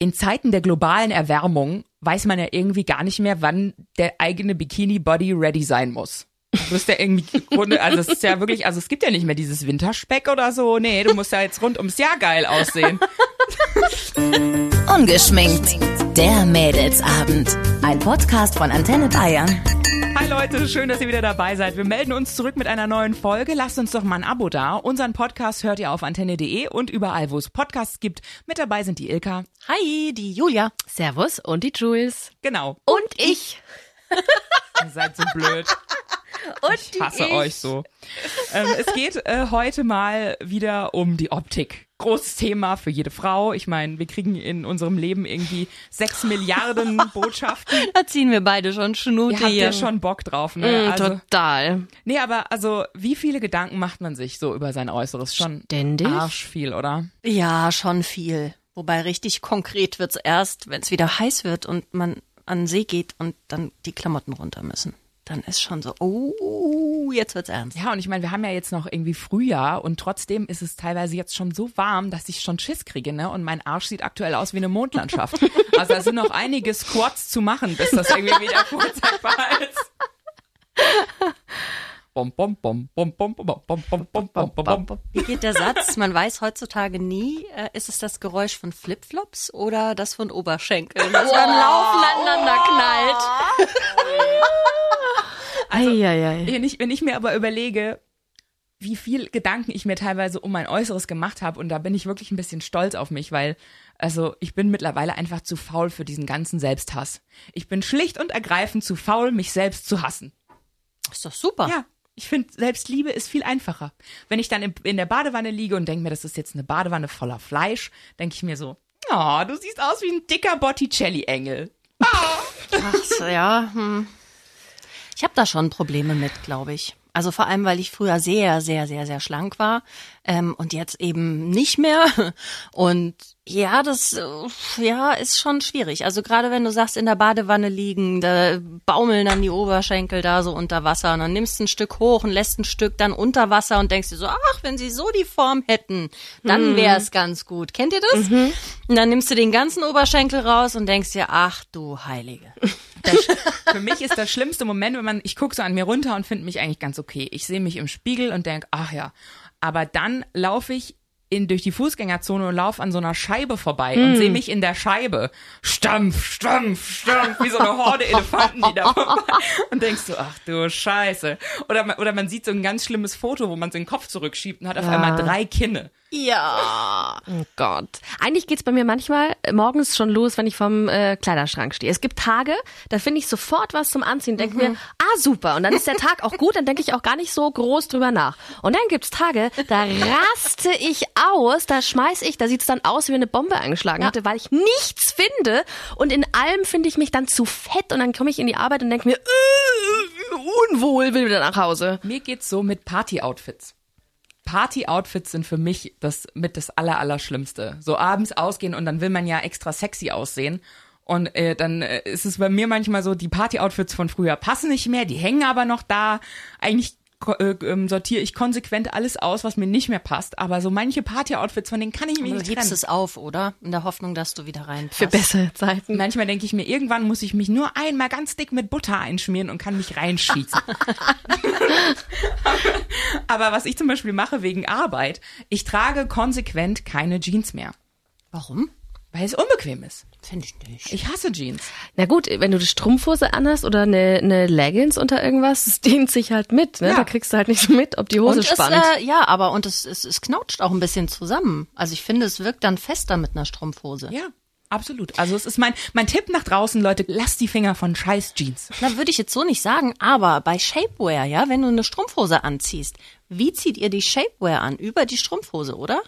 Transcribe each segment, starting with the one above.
in Zeiten der globalen Erwärmung weiß man ja irgendwie gar nicht mehr, wann der eigene Bikini-Body ready sein muss. Du bist ja irgendwie, also es ist ja wirklich, also es gibt ja nicht mehr dieses Winterspeck oder so. Nee, du musst ja jetzt rund ums Jahr geil aussehen. Ungeschminkt. Der Mädelsabend. Ein Podcast von Antenne Bayern. Hi Leute, schön, dass ihr wieder dabei seid. Wir melden uns zurück mit einer neuen Folge. Lasst uns doch mal ein Abo da. Unseren Podcast hört ihr auf antenne.de und überall, wo es Podcasts gibt. Mit dabei sind die Ilka. Hi, die Julia. Servus und die Jules. Genau. Und ich. Ihr seid so blöd. Und Ich hasse euch so. Ähm, es geht äh, heute mal wieder um die Optik. Großes Thema für jede Frau. Ich meine, wir kriegen in unserem Leben irgendwie sechs Milliarden Botschaften. Da ziehen wir beide schon Schnute Ihr habt ja schon Bock drauf, ne? Mm, Also, total. nee, aber also, wie viele Gedanken macht man sich so über sein Äußeres? Schon Ständig? arsch viel, oder? Ja, schon viel. Wobei richtig konkret wird's erst, wenn es wieder heiß wird und man an den See geht und dann die Klamotten runter müssen dann ist schon so, oh, jetzt wird's ernst. Ja, und ich meine, wir haben ja jetzt noch irgendwie Frühjahr und trotzdem ist es teilweise jetzt schon so warm, dass ich schon Schiss kriege, ne? Und mein Arsch sieht aktuell aus wie eine Mondlandschaft. also da sind noch einige Squats zu machen, bis das irgendwie wieder vorzeigbar ist. Wie geht der Satz? Man weiß heutzutage nie, äh, ist es das Geräusch von Flipflops oder das von Oberschenkeln, das beim Laufen aneinander knallt. Also, Eieiei. Wenn ich, wenn ich mir aber überlege, wie viel Gedanken ich mir teilweise um mein Äußeres gemacht habe und da bin ich wirklich ein bisschen stolz auf mich, weil also ich bin mittlerweile einfach zu faul für diesen ganzen Selbsthass. Ich bin schlicht und ergreifend zu faul, mich selbst zu hassen. Ist doch super. Ja, ich finde Selbstliebe ist viel einfacher. Wenn ich dann in, in der Badewanne liege und denke mir, das ist jetzt eine Badewanne voller Fleisch, denke ich mir so, oh, du siehst aus wie ein dicker Botticelli-Engel. Ach so, ja. Hm. Ich habe da schon Probleme mit, glaube ich. Also vor allem, weil ich früher sehr, sehr, sehr, sehr schlank war ähm, und jetzt eben nicht mehr. Und ja, das äh, ja ist schon schwierig. Also gerade wenn du sagst, in der Badewanne liegen, da baumeln dann die Oberschenkel da so unter Wasser und dann nimmst du ein Stück hoch und lässt ein Stück dann unter Wasser und denkst dir so, ach, wenn sie so die Form hätten, dann wäre es ganz gut. Kennt ihr das? Und dann nimmst du den ganzen Oberschenkel raus und denkst dir, ach du Heilige. Für mich ist das schlimmste Moment, wenn man, ich gucke so an mir runter und finde mich eigentlich ganz okay. Ich sehe mich im Spiegel und denke, ach ja. Aber dann laufe ich in, durch die Fußgängerzone und laufe an so einer Scheibe vorbei und sehe mich in der Scheibe. Stampf, stampf, stampf, wie so eine Horde Elefanten, die da vorbei. Und denkst du, ach du Scheiße. Oder man, oder man sieht so ein ganz schlimmes Foto, wo man so den Kopf zurückschiebt und hat auf Ja. einmal drei Kinne. Ja. Oh Gott. Eigentlich geht's bei mir manchmal äh, morgens schon los, wenn ich vom äh, Kleiderschrank stehe. Es gibt Tage, da finde ich sofort was zum Anziehen, denke mir, ah super, und dann ist der Tag auch gut, dann denke ich auch gar nicht so groß drüber nach. Und dann gibt's Tage, da raste ich aus, da schmeiß ich, da sieht's dann aus, wie eine Bombe angeschlagen hatte, weil ich nichts finde und in allem finde ich mich dann zu fett und dann komme ich in die Arbeit und denke mir, äh, unwohl, will wieder nach Hause. Mir geht's so mit Party-Outfits. Party-Outfits sind für mich das mit das aller, Allerschlimmste. So abends ausgehen und dann will man ja extra sexy aussehen. Und äh, dann äh, ist es bei mir manchmal so, die Party-Outfits von früher passen nicht mehr, die hängen aber noch da. Eigentlich äh, ähm, sortiere ich konsequent alles aus, was mir nicht mehr passt. Aber so manche Party-Outfits, von denen kann ich mich Du nicht hebst trennen. es auf, oder? In der Hoffnung, dass du wieder reinpasst. Für bessere Zeiten. Manchmal denke ich mir, irgendwann muss ich mich nur einmal ganz dick mit Butter einschmieren und kann mich reinschießen. Aber was ich zum Beispiel mache wegen Arbeit, ich trage konsequent keine Jeans mehr, Warum? Weil es unbequem ist. Finde ich nicht. Ich hasse Jeans. Na gut, wenn du eine Strumpfhose anhast oder eine, eine Leggings unter irgendwas, das dehnt sich halt mit. Ne? Ja. Da kriegst du halt nicht so mit, ob die Hose und es, spannt. äh, ja, aber und es, es, es knautscht auch ein bisschen zusammen. Also ich finde, es wirkt dann fester mit einer Strumpfhose. Ja, absolut. Also es ist mein, mein Tipp nach draußen, Leute, lasst die Finger von scheiß Jeans. Na, würde ich jetzt so nicht sagen, aber bei Shapewear, ja, wenn du eine Strumpfhose anziehst, wie zieht ihr die Shapewear an? Über die Strumpfhose, oder?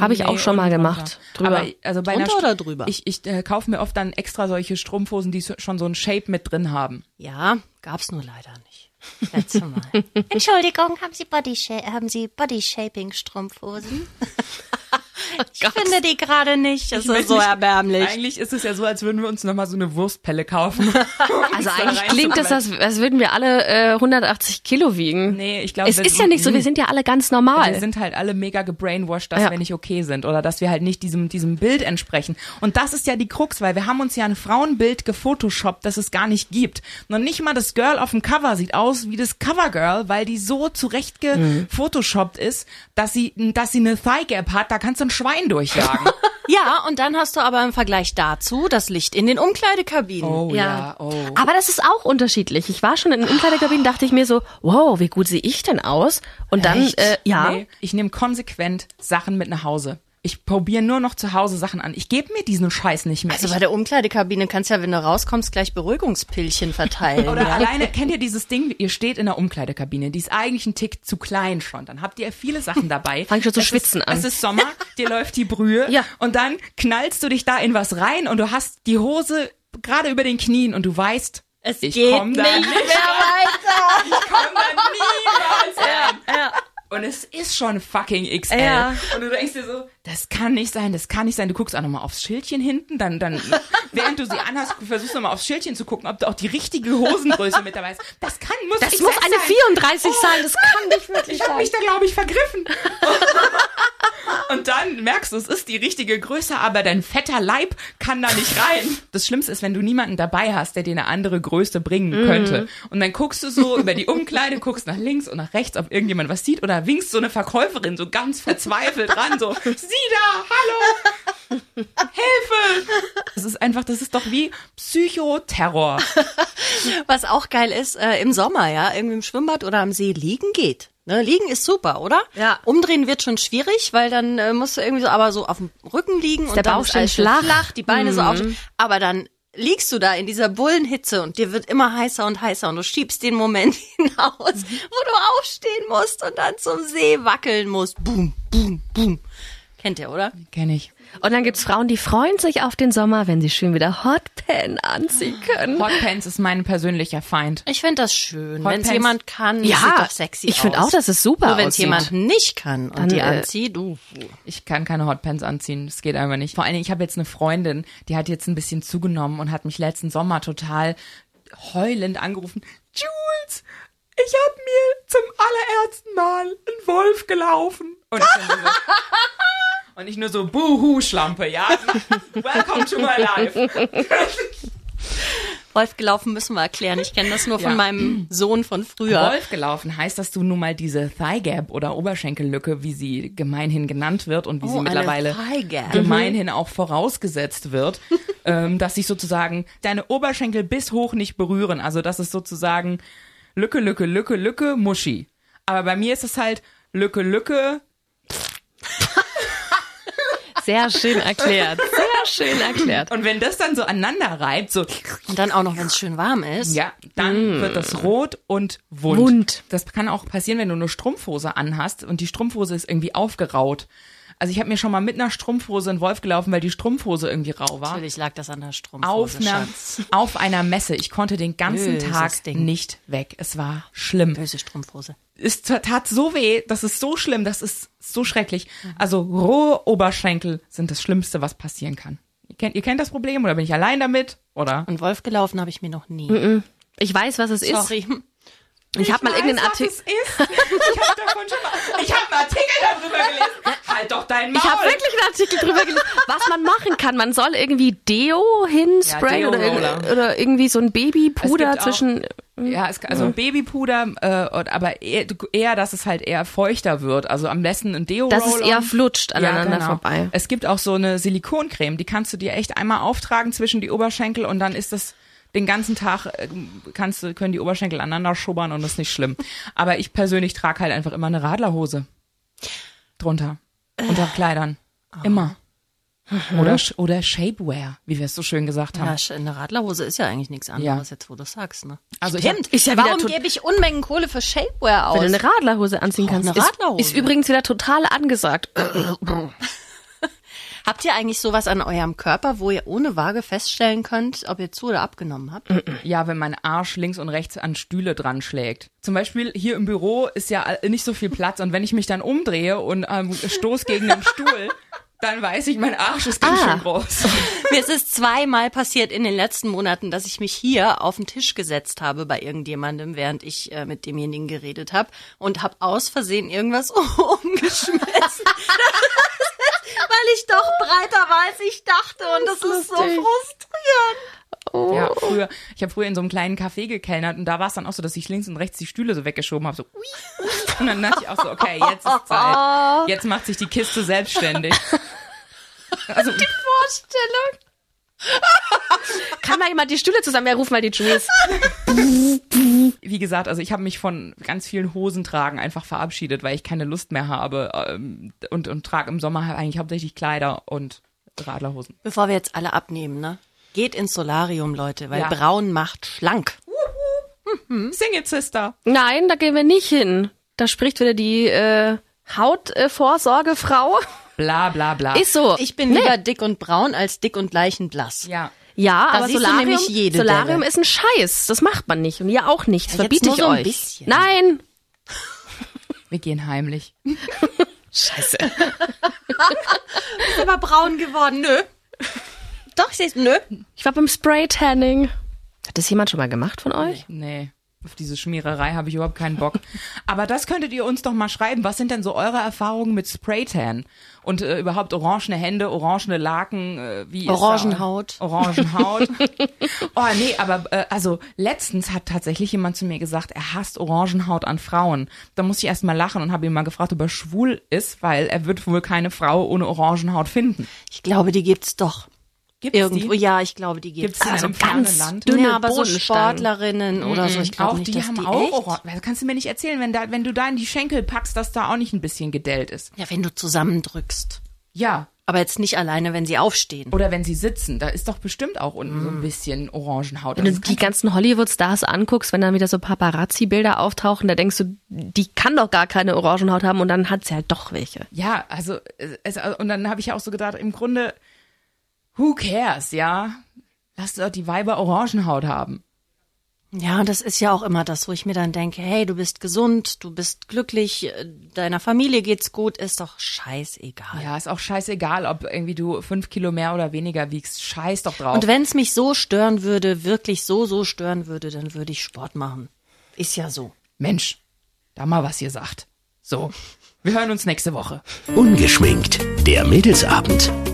Habe ich Nee, auch schon mal gemacht. Drüber. Aber also bei Drunter oder drüber? Ich, ich äh, kaufe mir oft dann extra solche Strumpfhosen, die schon so ein Shape mit drin haben. Ja, gab's nur leider nicht. Letzte Mal. Entschuldigung, haben Sie Body, haben Sie Body Shaping Strumpfhosen? Ich finde die gerade nicht. Will ist so nicht- erbärmlich. Eigentlich ist es ja so, als würden wir uns nochmal so eine Wurstpelle kaufen. Also eigentlich klingt es, als, als würden wir alle äh, 180 Kilo wiegen. Nee, ich glaube, Es ist ja nicht so, wir sind ja alle ganz normal. Wir sind halt alle mega gebrainwashed, dass Ja. wir nicht okay sind oder dass wir halt nicht diesem, diesem Bild entsprechen. Und das ist ja die Krux, weil wir haben uns ja ein Frauenbild gefotoshoppt, das es gar nicht gibt. Und nicht mal das Girl auf dem Cover sieht aus wie das Covergirl, weil die so zurecht gefotoshoppt ist, dass sie, dass sie eine Thigh Gap hat, da kannst du ein Schwein durchjagen. Ja, und dann hast du aber im Vergleich dazu das Licht in den Umkleidekabinen. Oh Ja. ja, oh. Aber das ist auch unterschiedlich. Ich war schon in den Umkleidekabinen, dachte ich mir so, wow, wie gut sehe ich denn aus? Und dann, Echt? äh, ja, Nee, ich nehme konsequent Sachen mit nach Hause. Ich probiere nur noch zu Hause Sachen an. Ich gebe mir diesen Scheiß nicht mehr. Also bei der Umkleidekabine kannst du ja, wenn du rauskommst, gleich Beruhigungspillchen verteilen. Oder ja. alleine, kennt ihr dieses Ding, ihr steht in der Umkleidekabine, die ist eigentlich ein Tick zu klein schon. Dann habt ihr viele Sachen dabei. Fang schon zu Es schwitzen ist, an. Es ist Sommer, dir läuft die Brühe Ja. und dann knallst du dich da in was rein und du hast die Hose gerade über den Knien und du weißt, Es ich geht komm da nicht mehr weiter. ich komm da niemals rein. Ja. Und es ist schon fucking XL. Ja. Und du denkst dir so, das kann nicht sein, das kann nicht sein. Du guckst auch nochmal aufs Schildchen hinten, dann, dann, während du sie anhast, versuchst du nochmal aufs Schildchen zu gucken, ob du auch die richtige Hosengröße mit dabei hast. Das kann, muss das ich muss eine sein. 34 sein, das kann nicht wirklich Ich habe sein. mich da, glaube ich, vergriffen. Und dann merkst du, es ist die richtige Größe, aber dein fetter Leib kann da nicht rein. Das Schlimmste ist, wenn du niemanden dabei hast, der dir eine andere Größe bringen könnte. Und dann guckst du so über die Umkleide, guckst nach links und nach rechts, ob irgendjemand was sieht oder winkst so eine Verkäuferin so ganz verzweifelt ran, so, sieh da, hallo, Hilfe. Das ist einfach, das ist doch wie Psychoterror. Was auch geil ist, äh, im Sommer, ja, irgendwie im Schwimmbad oder am See liegen geht. Ne, liegen ist super, oder? Ja. Umdrehen wird schon schwierig, weil dann äh, musst du irgendwie so, aber so auf dem Rücken liegen und der dann Bauch ist alles schön flach. flach, die Beine so auf. Aber dann liegst du da in dieser Bullenhitze und dir wird immer heißer und heißer und du schiebst den Moment hinaus, wo du aufstehen musst und dann zum See wackeln musst. Boom, boom, boom. Kennt ihr, oder? Kenn ich. Und dann gibt's Frauen, die freuen sich auf den Sommer, wenn sie schön wieder Hotpan anziehen können. Hotpants ist mein persönlicher Feind. Ich finde das schön. Wenn es jemand kann, sieht doch sexy ich finde auch, dass es super Nur wenn es jemand nicht kann und Dann, die äh, anzieht, du. Ich kann keine Hotpants anziehen. Das geht einfach nicht. Vor allen Dingen, ich habe jetzt eine Freundin, die hat jetzt ein bisschen zugenommen und hat mich letzten Sommer total heulend angerufen. Jules, ich habe mir zum allerersten Mal einen Wolf gelaufen. Und ich, dann so, und ich nur so, buhu, Schlampe, ja? Welcome to my life. Wolf gelaufen müssen wir erklären. Ich kenne das nur von Ja. meinem Sohn von früher. Wolf gelaufen heißt, dass du nun mal diese Thigh Gap oder Oberschenkellücke, wie sie gemeinhin genannt wird und wie sie Oh, eine mittlerweile gemeinhin auch vorausgesetzt wird, ähm, dass sich sozusagen deine Oberschenkel bis hoch nicht berühren. Also das ist sozusagen Lücke, Lücke, Lücke, Lücke, Muschi. Aber bei mir ist es halt Lücke, Lücke. Sehr schön erklärt. Sehr schön erklärt. Und wenn das dann so aneinander reibt, so Und dann auch noch, wenn es schön warm ist. Ja, dann wird das rot und wund. Wund. Das kann auch passieren, wenn du eine Strumpfhose anhast und die Strumpfhose ist irgendwie aufgeraut. Also ich habe mir schon mal mit einer Strumpfhose in Wolf gelaufen, weil die Strumpfhose irgendwie rau war. Natürlich lag das an der Auf Strumpfhose, einer, Schatz. auf einer Messe. Ich konnte den ganzen Böses Tag Ding. nicht weg. Es war schlimm. Böse Strumpfhose. Es tat so weh, das ist so schlimm, das ist so schrecklich. Also rohe Oberschenkel sind das Schlimmste, was passieren kann. Ihr kennt, ihr kennt das Problem oder bin ich allein damit? Oder? Und Wolf gelaufen habe ich mir noch nie. Ich weiß, was es ist. Sorry. Ich habe mal weiß, irgendeinen Artikel. Ich habe davon schon mal. Ich habe einen Artikel darüber gelesen. Halt doch dein Maul. Ich habe wirklich einen Artikel drüber gelesen, was man machen kann. Man soll irgendwie Deo hinsprayen Ja, oder, Deo-Roller. irg- oder irgendwie so ein Babypuder auch- zwischen. Ja, es, also Babypuder, äh, aber eher, eher, dass es halt eher feuchter wird. Also am besten ein deo Dass es eher flutscht aneinander genau. vorbei. Es gibt auch so eine Silikoncreme, die kannst du dir echt einmal auftragen zwischen die Oberschenkel und dann ist das den ganzen Tag äh, kannst du können die Oberschenkel aneinander schubbern und das ist nicht schlimm. Aber ich persönlich trage halt einfach immer eine Radlerhose drunter unter Kleidern immer. Oder sch- oder Shapewear, wie wir es so schön gesagt haben. Ja, eine Radlerhose ist ja eigentlich nichts anderes, jetzt wo du sagst, ne? Also ich hab- Stimmt. Ist ja wieder Warum gebe ich Unmengen Kohle für Shapewear aus? Wenn du eine Radlerhose anziehen brauch kannst. eine ist- Radlerhose. Ist, übrigens wieder total angesagt. Habt ihr eigentlich sowas an eurem Körper, wo ihr ohne Waage feststellen könnt, ob ihr zu oder abgenommen habt? Ja, wenn mein Arsch links und rechts an Stühle dran schlägt. Zum Beispiel hier im Büro ist ja nicht so viel Platz und wenn ich mich dann umdrehe und ähm, stoß gegen den Stuhl, dann weiß ich, mein Arsch ist ganz Ah. schön groß. Mir ist es zweimal passiert in den letzten Monaten, dass ich mich hier auf den Tisch gesetzt habe bei irgendjemandem, während ich äh, mit demjenigen geredet habe und habe aus Versehen irgendwas umgeschmissen. Ich doch breiter war, als ich dachte und das, ist so lustig. frustrierend. Ja, früher, ich habe früher in so einem kleinen Café gekellnert und da war es dann auch so, dass ich links und rechts die Stühle so weggeschoben habe, so und dann dachte ich auch so, okay, jetzt ist Zeit. Jetzt macht sich die Kiste selbstständig. Also Vorstellung. Kann mal jemand die Stühle zusammen? Ja, ruf mal die Jules. wie gesagt, also ich habe mich von ganz vielen Hosentragen einfach verabschiedet, weil ich keine Lust mehr habe ähm, und und trage im Sommer halt eigentlich hauptsächlich Kleider und Radlerhosen. Bevor wir jetzt alle abnehmen, ne? Geht ins Solarium, Leute, weil Ja. braun macht schlank. Sing it, Sister. Nein, da gehen wir nicht hin. Da spricht wieder die äh, Hautvorsorgefrau. Bla bla bla. Ist so. Ich bin lieber dick und braun als dick und leichenblass. ja. Ja, Da aber Solarium, nämlich jede Solarium Delle. ist ein Scheiß. Das macht man nicht. Und ihr auch nicht. Das Ja, verbiete ich so ein euch. bisschen. Nein. Wir gehen heimlich. Scheiße. Ist aber braun geworden. Nö. Doch, ich seh's. Nö. Ich war beim Spray-Tanning. Hat das jemand schon mal gemacht von euch? Nee, auf diese Schmiererei habe ich überhaupt keinen Bock. Aber das könntet ihr uns doch mal schreiben. Was sind denn so eure Erfahrungen mit Spraytan? Und äh, überhaupt orangene Hände, orangene Laken, äh, wie Orangenhaut. Orangenhaut. oh nee, aber äh, also letztens hat tatsächlich jemand zu mir gesagt, er hasst Orangenhaut an Frauen. Da muss ich erst mal lachen und habe ihn mal gefragt, ob er schwul ist, weil er wird wohl keine Frau ohne Orangenhaut finden. Ich glaube, die gibt's doch. Gibt's Irgendwo, die? ja, ich glaube, die gibt's. Gibt's die Also in einem ganz Land? dünne ja, aber so. Sportlerinnen oder so, ich glaube nicht, die dass haben die auch echt. Kannst du mir nicht erzählen, wenn da, wenn du da in die Schenkel packst, dass da auch nicht ein bisschen gedellt ist. Ja, wenn du zusammendrückst. Ja. Aber jetzt nicht alleine, wenn sie aufstehen. Oder wenn sie sitzen, da ist doch bestimmt auch unten so ein bisschen Orangenhaut. Wenn du Das die ganzen Hollywood-Stars anguckst, wenn dann wieder so Paparazzi-Bilder auftauchen, da denkst du, die kann doch gar keine Orangenhaut haben und dann hat sie halt doch welche. ja, also es, und dann habe ich auch so gedacht, im Grunde, who cares, ja? Lass doch die Weiber Orangenhaut haben. Ja, und das ist ja auch immer das, wo ich mir dann denke, hey, du bist gesund, du bist glücklich, äh, deiner Familie geht's gut, ist doch scheißegal. Ja, ist auch scheißegal, ob irgendwie du fünf Kilo mehr oder weniger wiegst. Scheiß doch drauf. Und wenn es mich so stören würde, wirklich so, so stören würde, dann würde ich Sport machen. Ist ja so. Mensch, da mal was ihr sagt. So, wir hören uns nächste Woche. Ungeschminkt. Der Mädelsabend.